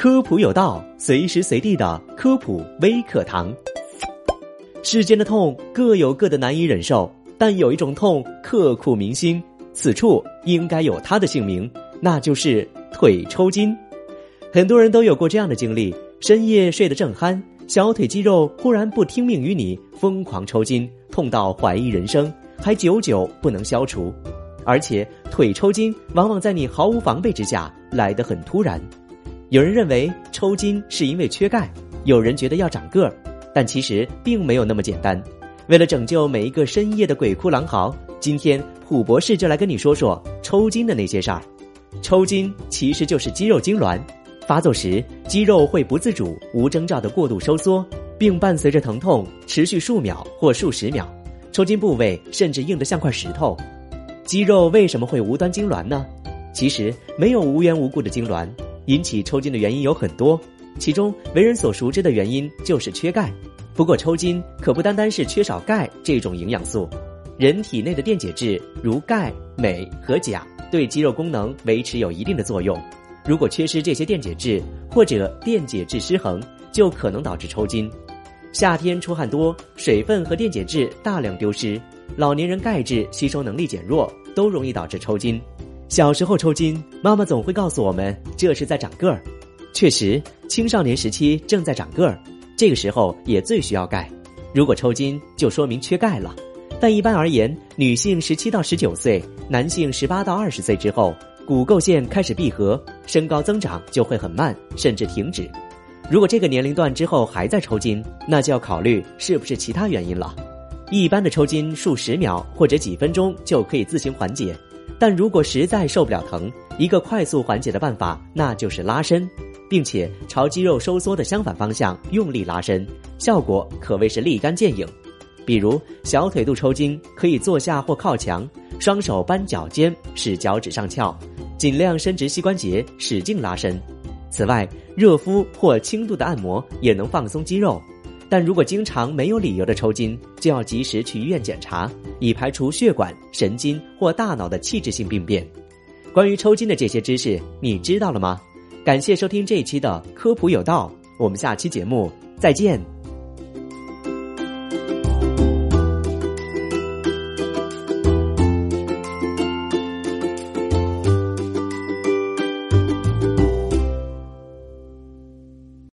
科普有道，随时随地的科普微课堂。世间的痛各有各的难以忍受，但有一种痛刻骨铭心，此处应该有它的姓名，那就是腿抽筋。很多人都有过这样的经历：深夜睡得正酣，小腿肌肉忽然不听命于你，疯狂抽筋，痛到怀疑人生，还久久不能消除。而且腿抽筋往往在你毫无防备之下来得很突然。有人认为抽筋是因为缺钙，有人觉得要长个儿，但其实并没有那么简单。为了拯救每一个深夜的鬼哭狼嚎，今天普博士就来跟你说说抽筋的那些事儿。抽筋其实就是肌肉痉挛，发作时肌肉会不自主、无征兆的过度收缩，并伴随着疼痛持续数秒或数十秒，抽筋部位甚至硬得像块石头。肌肉为什么会无端痉挛呢？其实没有无缘无故的痉挛，引起抽筋的原因有很多，其中为人所熟知的原因就是缺钙。不过抽筋可不单单是缺少钙这种营养素，人体内的电解质如钙、镁和钾对肌肉功能维持有一定的作用。如果缺失这些电解质或者电解质失衡，就可能导致抽筋。夏天出汗多，水分和电解质大量丢失。老年人钙质吸收能力减弱，都容易导致抽筋。小时候抽筋，妈妈总会告诉我们这是在长个儿。确实，青少年时期正在长个儿，这个时候也最需要钙。如果抽筋，就说明缺钙了。但一般而言，女性十七到十九岁，男性十八到二十岁之后，骨垢线开始闭合，身高增长就会很慢，甚至停止。如果这个年龄段之后还在抽筋，那就要考虑是不是其他原因了。一般的抽筋数十秒或者几分钟就可以自行缓解，但如果实在受不了疼，一个快速缓解的办法那就是拉伸，并且朝肌肉收缩的相反方向用力拉伸，效果可谓是立竿见影。比如小腿肚抽筋，可以坐下或靠墙，双手扳脚尖，使脚趾上翘，尽量伸直膝关节，使劲拉伸。此外，热敷或轻度的按摩也能放松肌肉。但如果经常没有理由的抽筋，就要及时去医院检查，以排除血管、神经或大脑的器质性病变。关于抽筋的这些知识，你知道了吗？感谢收听这一期的科普有道，我们下期节目再见。